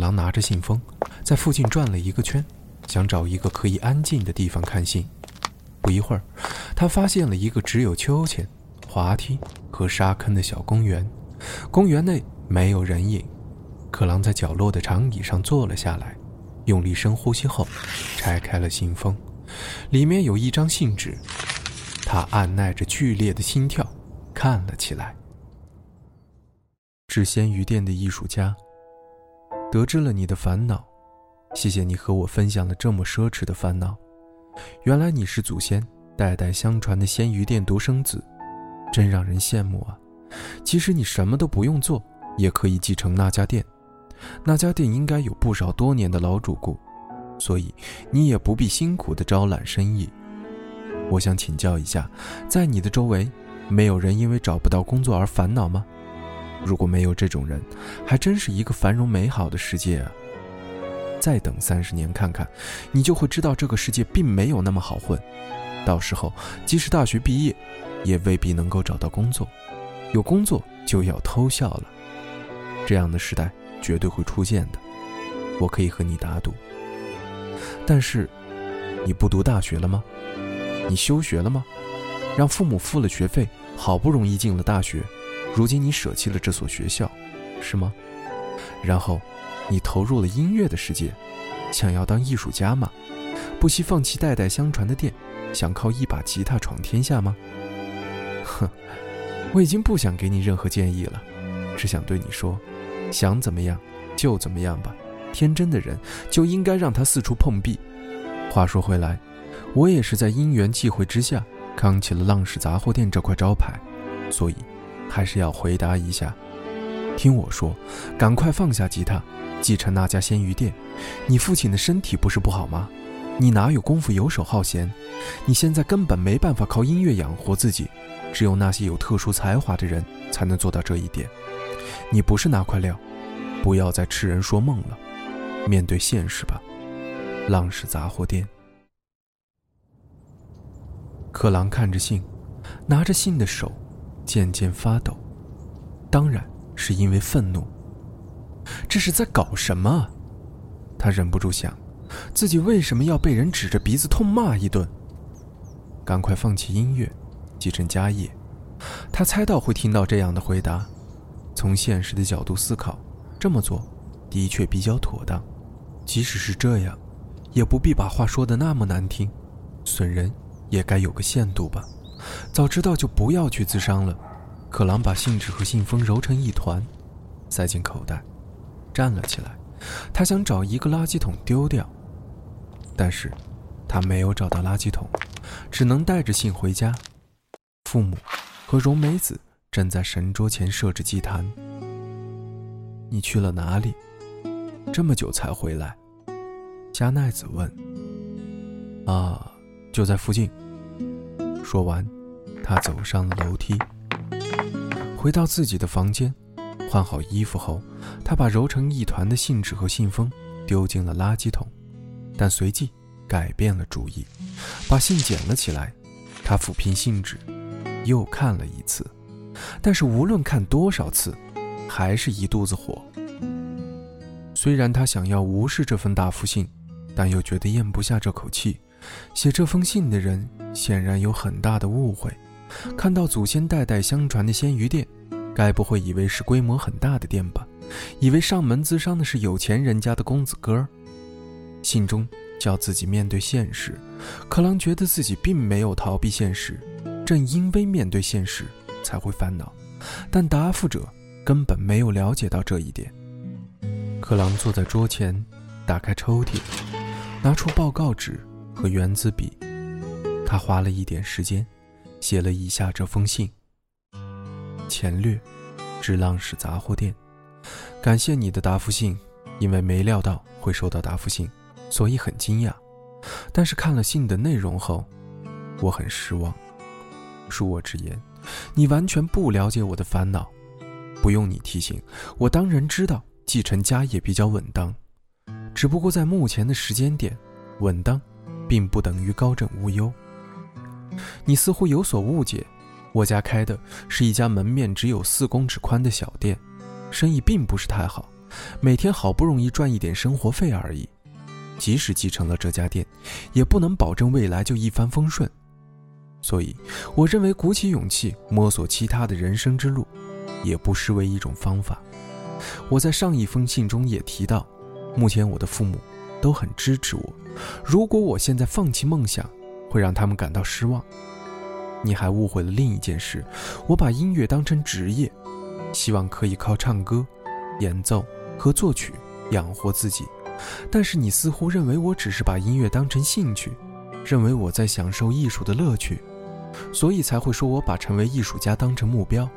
狼拿着信封，在附近转了一个圈，想找一个可以安静的地方看信。不一会儿，他发现了一个只有秋千、滑梯和沙坑的小公园。公园内没有人影。克郎在角落的长椅上坐了下来，用力深呼吸后，拆开了信封，里面有一张信纸。他按耐着剧烈的心跳，看了起来。制鲜鱼店的艺术家。得知了你的烦恼，谢谢你和我分享了这么奢侈的烦恼。原来你是祖先代代相传的鲜鱼店独生子，真让人羡慕啊！其实你什么都不用做，也可以继承那家店。那家店应该有不少多年的老主顾，所以你也不必辛苦的招揽生意。我想请教一下，在你的周围，没有人因为找不到工作而烦恼吗？如果没有这种人，还真是一个繁荣美好的世界啊！再等三十年看看，你就会知道这个世界并没有那么好混。到时候，即使大学毕业，也未必能够找到工作。有工作就要偷笑了。这样的时代绝对会出现的，我可以和你打赌。但是，你不读大学了吗？你休学了吗？让父母付了学费，好不容易进了大学。如今你舍弃了这所学校，是吗？然后，你投入了音乐的世界，想要当艺术家吗？不惜放弃代代相传的店，想靠一把吉他闯天下吗？哼，我已经不想给你任何建议了，只想对你说，想怎么样就怎么样吧。天真的人就应该让他四处碰壁。话说回来，我也是在因缘际会之下扛起了浪氏杂货店这块招牌，所以。还是要回答一下，听我说，赶快放下吉他，继承那家鲜鱼店。你父亲的身体不是不好吗？你哪有功夫游手好闲？你现在根本没办法靠音乐养活自己，只有那些有特殊才华的人才能做到这一点。你不是那块料，不要再痴人说梦了，面对现实吧。浪氏杂货店。克朗看着信，拿着信的手。渐渐发抖，当然是因为愤怒。这是在搞什么？他忍不住想，自己为什么要被人指着鼻子痛骂一顿？赶快放弃音乐，继承家业。他猜到会听到这样的回答。从现实的角度思考，这么做的确比较妥当。即使是这样，也不必把话说的那么难听。损人也该有个限度吧。早知道就不要去自伤了。可狼把信纸和信封揉成一团，塞进口袋，站了起来。他想找一个垃圾桶丢掉，但是，他没有找到垃圾桶，只能带着信回家。父母和荣美子正在神桌前设置祭坛。你去了哪里？这么久才回来？加奈子问。啊，就在附近。说完，他走上了楼梯，回到自己的房间，换好衣服后，他把揉成一团的信纸和信封丢进了垃圾桶，但随即改变了主意，把信捡了起来。他抚平信纸，又看了一次，但是无论看多少次，还是一肚子火。虽然他想要无视这份答复信，但又觉得咽不下这口气。写这封信的人显然有很大的误会，看到祖先代代相传的鲜鱼店，该不会以为是规模很大的店吧？以为上门咨商的是有钱人家的公子哥？信中叫自己面对现实，克朗觉得自己并没有逃避现实，正因为面对现实才会烦恼，但答复者根本没有了解到这一点。克朗坐在桌前，打开抽屉，拿出报告纸和圆珠笔，他花了一点时间，写了以下这封信：前略，至浪矢杂货店，感谢你的答复信，因为没料到会收到答复信。所以很惊讶，但是看了信的内容后，我很失望。恕我直言，你完全不了解我的烦恼，不用你提醒，我当然知道继承家业比较稳当，只不过在目前的时间点，稳当，并不等于高枕无忧。你似乎有所误解，我家开的是一家门面只有四公尺宽的小店，生意并不是太好，每天好不容易赚一点生活费而已。即使继承了这家店，也不能保证未来就一帆风顺。所以，我认为鼓起勇气摸索其他的人生之路，也不失为一种方法。我在上一封信中也提到，目前我的父母都很支持我。如果我现在放弃梦想，会让他们感到失望。你还误会了另一件事，我把音乐当成职业，希望可以靠唱歌、演奏和作曲养活自己。但是你似乎认为我只是把音乐当成兴趣，认为我在享受艺术的乐趣，所以才会说我把成为艺术家当成目标。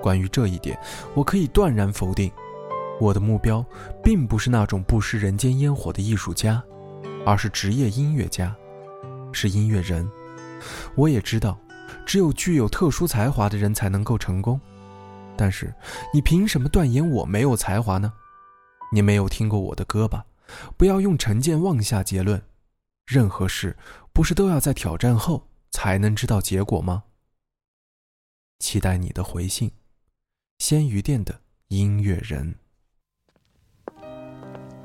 关于这一点，我可以断然否定。我的目标并不是那种不食人间烟火的艺术家，而是职业音乐家，是音乐人。我也知道，只有具有特殊才华的人才能够成功。但是，你凭什么断言我没有才华呢？你没有听过我的歌吧？不要用成见妄下结论。任何事不是都要在挑战后才能知道结果吗？期待你的回信。鲜鱼店的音乐人。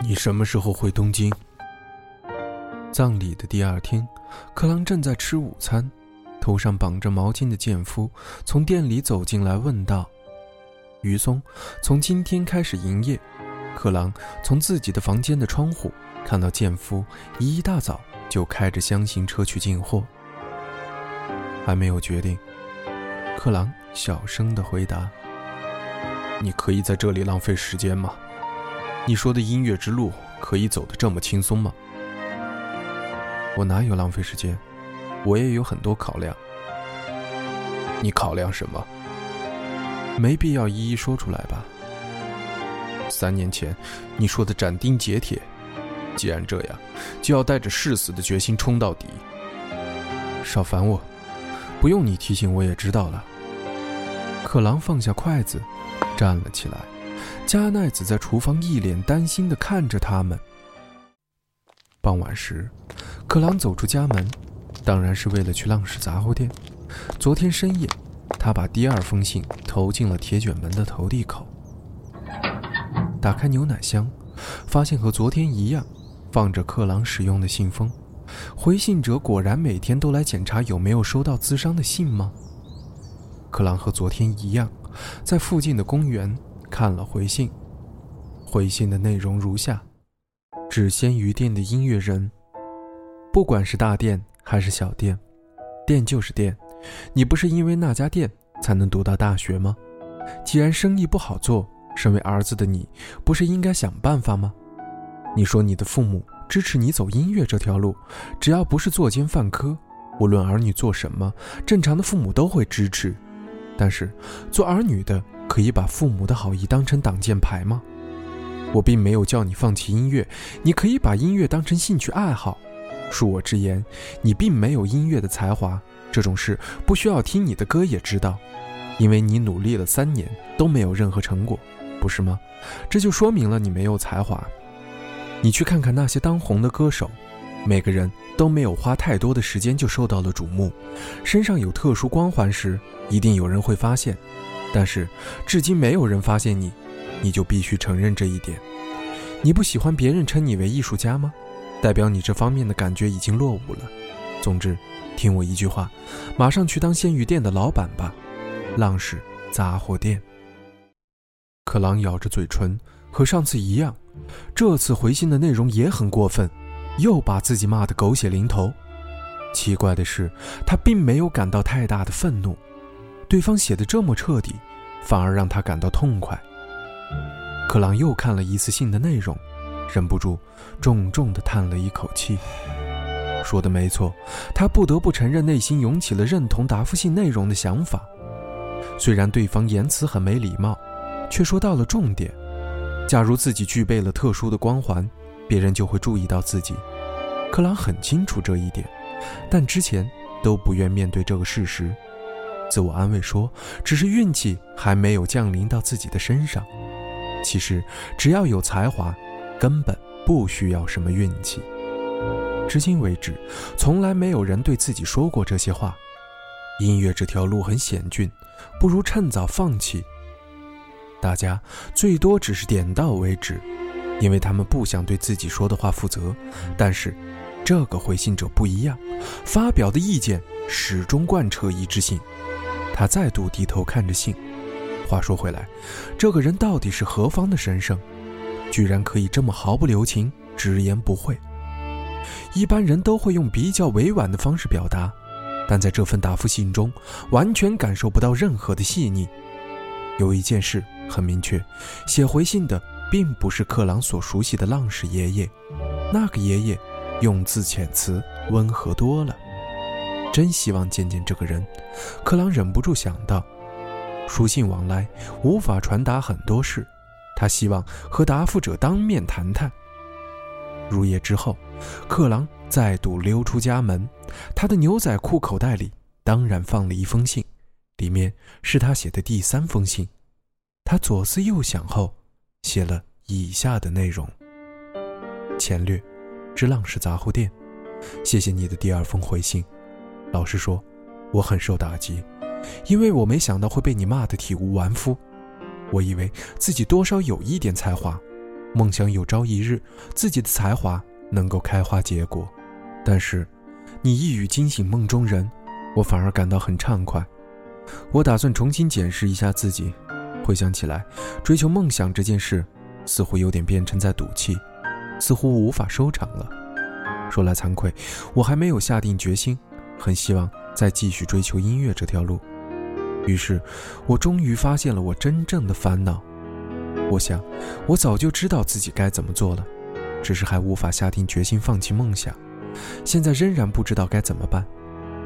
你什么时候回东京？葬礼的第二天，克朗正在吃午餐，头上绑着毛巾的健夫从店里走进来，问道：“于松，从今天开始营业。”克朗从自己的房间的窗户看到剑夫一大早就开着箱型车去进货，还没有决定。克朗小声的回答：“你可以在这里浪费时间吗？你说的音乐之路可以走得这么轻松吗？”我哪有浪费时间？我也有很多考量。你考量什么？没必要一一说出来吧。三年前，你说的斩钉截铁，既然这样，就要带着誓死的决心冲到底。少烦我，不用你提醒我也知道了。可狼放下筷子，站了起来。加奈子在厨房一脸担心地看着他们。傍晚时，克朗走出家门，当然是为了去浪矢杂货店。昨天深夜，他把第二封信投进了铁卷门的投递口。打开牛奶箱，发现和昨天一样，放着克朗使用的信封。回信者果然每天都来检查有没有收到自伤的信吗？克朗和昨天一样，在附近的公园看了回信。回信的内容如下：指鲜鱼店的音乐人，不管是大店还是小店，店就是店。你不是因为那家店才能读到大学吗？既然生意不好做。身为儿子的你，不是应该想办法吗？你说你的父母支持你走音乐这条路，只要不是作奸犯科，无论儿女做什么，正常的父母都会支持。但是，做儿女的可以把父母的好意当成挡箭牌吗？我并没有叫你放弃音乐，你可以把音乐当成兴趣爱好。恕我直言，你并没有音乐的才华，这种事不需要听你的歌也知道，因为你努力了三年都没有任何成果。不是吗？这就说明了你没有才华。你去看看那些当红的歌手，每个人都没有花太多的时间就受到了瞩目。身上有特殊光环时，一定有人会发现。但是至今没有人发现你，你就必须承认这一点。你不喜欢别人称你为艺术家吗？代表你这方面的感觉已经落伍了。总之，听我一句话，马上去当鲜鱼店的老板吧。浪矢杂货店。克朗咬着嘴唇，和上次一样，这次回信的内容也很过分，又把自己骂得狗血淋头。奇怪的是，他并没有感到太大的愤怒，对方写的这么彻底，反而让他感到痛快。克朗又看了一次信的内容，忍不住重重地叹了一口气。说的没错，他不得不承认，内心涌起了认同答复信内容的想法。虽然对方言辞很没礼貌，却说到了重点。假如自己具备了特殊的光环，别人就会注意到自己。克朗很清楚这一点。但之前都不愿面对这个事实，自我安慰说，只是运气还没有降临到自己的身上。其实只要有才华，根本不需要什么运气。至今为止，从来没有人对自己说过这些话。音乐这条路很险峻，不如趁早放弃。大家最多只是点到为止，因为他们不想对自己说的话负责。但是。这个回信者不一样，发表的意见始终贯彻一致性。他再度低头看着信。话说回来，这个人到底是何方的神圣，居然可以这么毫不留情、直言不讳？一般人都会用比较委婉的方式表达，但在这份答复信中，完全感受不到任何的细腻。有一件事很明确，写回信的并不是克朗所熟悉的浪矢爷爷，那个爷爷。用字遣词温和多了，真希望见见这个人。克朗忍不住想到，书信往来无法传达很多事，他希望和答复者当面谈谈。入夜之后，克朗再度溜出家门，他的牛仔裤口袋里当然放了一封信，里面是他写的第三封信。他左思右想后，写了以下的内容：前略。之浪士杂货店，谢谢你的第二封回信。老实说，我很受打击，因为我没想到会被你骂得体无完肤。我以为自己多少有一点才华，梦想有朝一日自己的才华能够开花结果。但是，你一语惊醒梦中人，我反而感到很畅快。我打算重新检视一下自己，回想起来，追求梦想这件事，似乎有点变成在赌气。似乎无法收场了。说来惭愧，我还没有下定决心，很希望再继续追求音乐这条路。于是，我终于发现了我真正的烦恼。我想，我早就知道自己该怎么做了，只是还无法下定决心放弃梦想。现在仍然不知道该怎么办。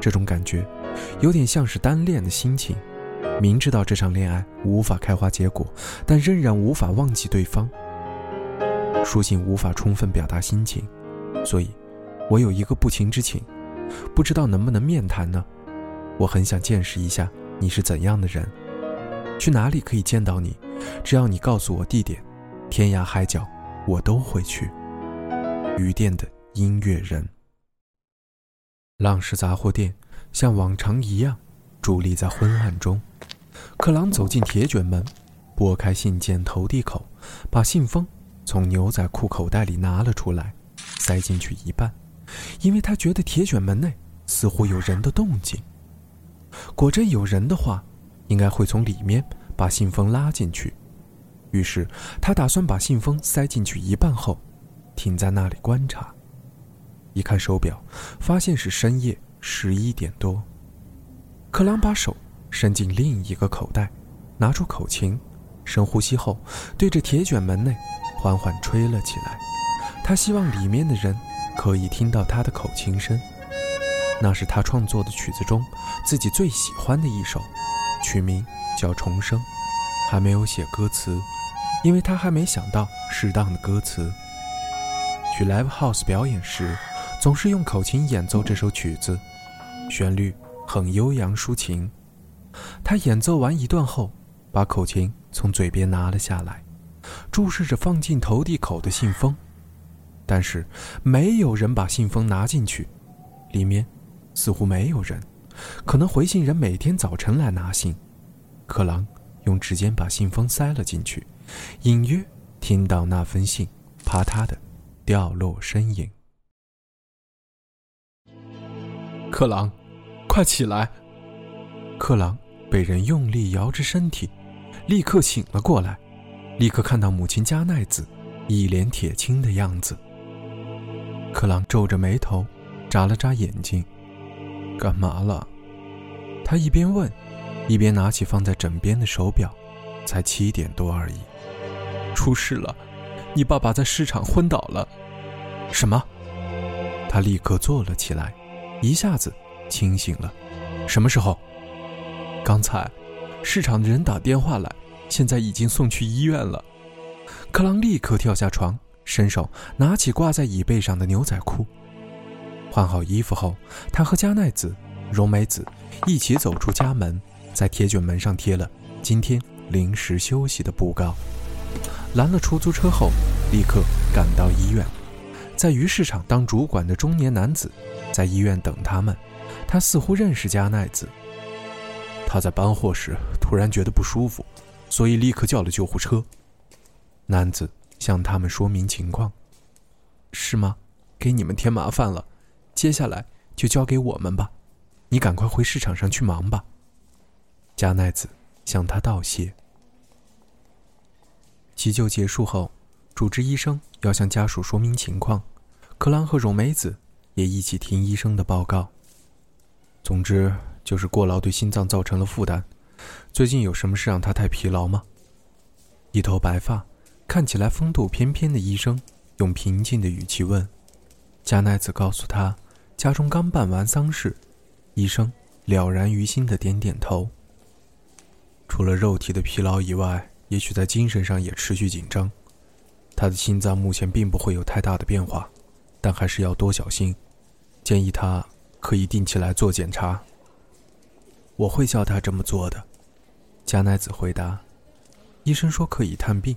这种感觉，有点像是单恋的心情。明知道这场恋爱无法开花结果，但仍然无法忘记对方。书信无法充分表达心情，所以，我有一个不情之请，不知道能不能面谈呢？我很想见识一下你是怎样的人，去哪里可以见到你？只要你告诉我地点，天涯海角我都会去。鱼店的音乐人，浪士杂货店像往常一样伫立在昏暗中。克朗走进铁卷门，拨开信件投递口，把信封。从牛仔裤口袋里拿了出来，塞进去一半，因为他觉得铁卷门内似乎有人的动静。果真有人的话，应该会从里面把信封拉进去。于是他打算把信封塞进去一半后，停在那里观察。一看手表，发现是深夜十一点多。克朗把手伸进另一个口袋，拿出口琴，深呼吸后，对着铁卷门内。缓缓吹了起来，他希望里面的人可以听到他的口琴声。那是他创作的曲子中自己最喜欢的一首，曲名叫《重生》，还没有写歌词，因为他还没想到适当的歌词。去 live house 表演时，总是用口琴演奏这首曲子，旋律很悠扬抒情。他演奏完一段后，把口琴从嘴边拿了下来。注视着放进投递口的信封，但是没有人把信封拿进去，里面似乎没有人，可能回信人每天早晨来拿信。克朗用指尖把信封塞了进去，隐约听到那封信啪嗒的掉落声音。克朗，快起来！克朗被人用力摇着身体，立刻醒了过来，立刻看到母亲加奈子一脸铁青的样子。克朗皱着眉头，眨了眨眼睛，干嘛了？他一边问，一边拿起放在枕边的手表，才七点多而已。出事了，你爸爸在市场昏倒了。什么？他立刻坐了起来，一下子清醒了。什么时候？刚才，市场的人打电话来，现在已经送去医院了。克朗立刻跳下床，伸手拿起挂在椅背上的牛仔裤。换好衣服后，他和加奈子、荣美子一起走出家门，在铁卷门上贴了“今天临时休息”的布告。拦了出租车后，立刻赶到医院。在鱼市场当主管的中年男子，在医院等他们。他似乎认识加奈子。他在搬货时突然觉得不舒服，所以立刻叫了救护车。男子向他们说明情况：“是吗？给你们添麻烦了，接下来就交给我们吧。你赶快回市场上去忙吧。”加奈子向他道谢。急救结束后。主治医生要向家属说明情况，克朗和荣美子也一起听医生的报告。总之就是过劳对心脏造成了负担。最近有什么事让他太疲劳吗？一头白发、看起来风度翩翩的医生用平静的语气问。加奈子告诉他，家中刚办完丧事。医生了然于心的点点头。除了肉体的疲劳以外，也许在精神上也持续紧张。他的心脏目前并不会有太大的变化，但还是要多小心。建议他可以定期来做检查。我会叫他这么做的。加奈子回答。医生说可以探病。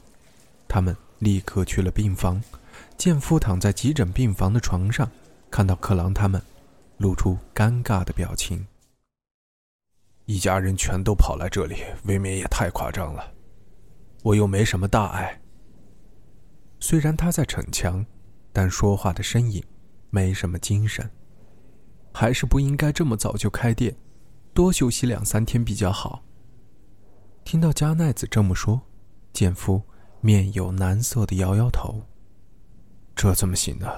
他们立刻去了病房。健夫躺在急诊病房的床上，看到克朗他们，露出尴尬的表情。一家人全都跑来这里，未免也太夸张了。我又没什么大碍。虽然他在逞强，但说话的声音没什么精神，还是不应该这么早就开店，多休息两三天比较好。听到加奈子这么说，建夫面有难色的摇摇头：“这怎么行呢？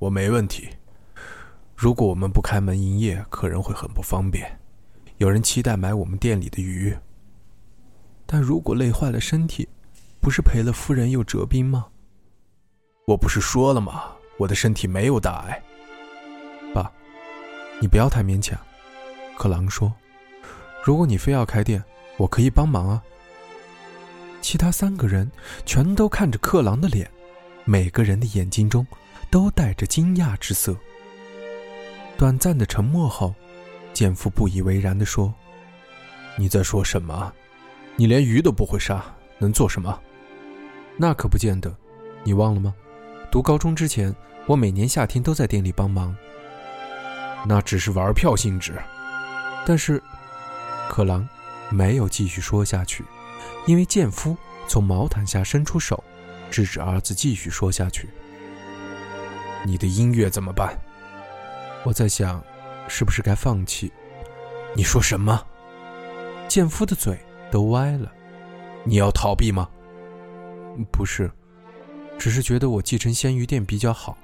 我没问题。如果我们不开门营业，客人会很不方便，有人期待买我们店里的鱼。但如果累坏了身体，不是赔了夫人又折兵吗？”我不是说了吗？我的身体没有大碍。爸，你不要太勉强。克朗说：“如果你非要开店，我可以帮忙啊。”其他三个人全都看着克朗的脸，每个人的眼睛中都带着惊讶之色。短暂的沉默后，建夫不以为然地说：“你在说什么？你连鱼都不会杀，能做什么？那可不见得。你忘了吗？”读高中之前，我每年夏天都在店里帮忙。那只是玩票性质。但是，克朗没有继续说下去，因为剑夫从毛毯下伸出手，制止儿子继续说下去。你的音乐怎么办？我在想，是不是该放弃？你说什么？剑夫的嘴都歪了。你要逃避吗？不是。只是觉得我继承鲜鱼店比较好，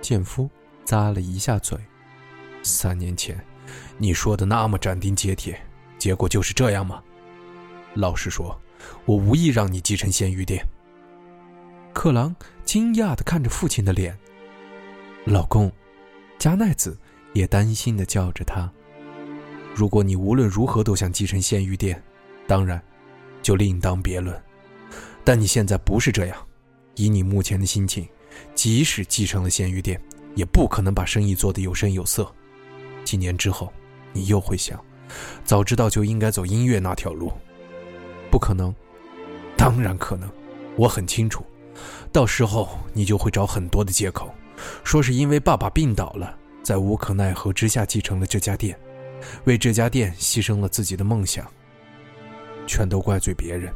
剑夫咂了一下嘴。三年前，你说的那么斩钉截铁，结果就是这样吗？老实说，我无意让你继承鲜鱼店。克朗惊讶地看着父亲的脸。老公，加奈子也担心地叫着他。如果你无论如何都想继承鲜鱼店，当然，就另当别论。但你现在不是这样。以你目前的心情，即使继承了鲜鱼店，也不可能把生意做得有声有色。几年之后，你又会想，早知道就应该走音乐那条路。不可能，当然可能。我很清楚，到时候你就会找很多的借口，说是因为爸爸病倒了，在无可奈何之下继承了这家店，为这家店牺牲了自己的梦想。全都怪罪别人，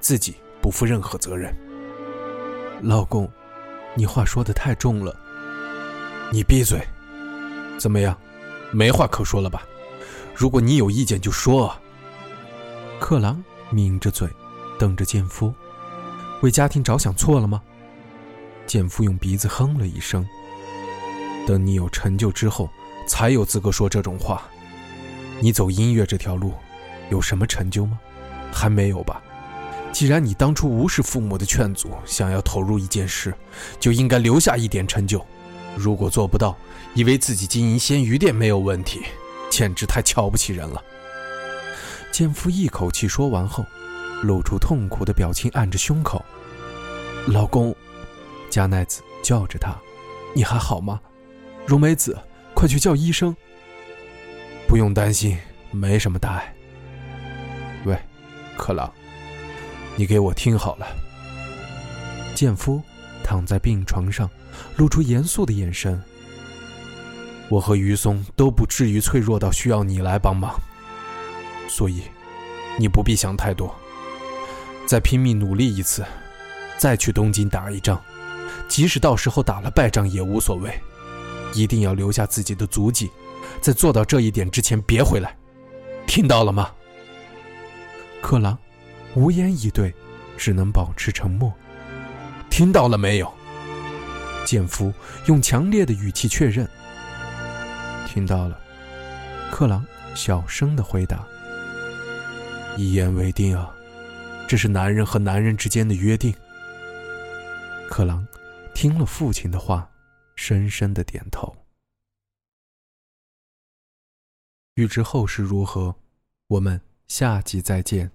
自己不负任何责任。老公，你话说的太重了。你闭嘴！怎么样，没话可说了吧？如果你有意见就说。啊克朗抿着嘴，瞪着剑夫：“为家庭着想错了吗？”剑夫用鼻子哼了一声：“等你有成就之后，才有资格说这种话。你走音乐这条路，有什么成就吗？还没有吧？既然你当初无视父母的劝阻，想要投入一件事，就应该留下一点成就。如果做不到，以为自己经营鲜鱼店没有问题，简直太瞧不起人了。”剑夫一口气说完后，露出痛苦的表情，按着胸口：“老公。”加奈子叫着他：“你还好吗？荣美子，快去叫医生。”不用担心，没什么大碍。喂，克朗，你给我听好了。剑夫躺在病床上，露出严肃的眼神。我和于松都不至于脆弱到需要你来帮忙，所以你不必想太多。再拼命努力一次，再去东京打一仗。即使到时候打了败仗也无所谓，一定要留下自己的足迹，在做到这一点之前别回来，听到了吗？克朗无言以对，只能保持沉默。听到了没有？剑夫用强烈的语气确认。听到了，克朗小声的回答。一言为定啊，这是男人和男人之间的约定。克朗。听了父亲的话，深深的点头。欲知后事如何，我们下集再见。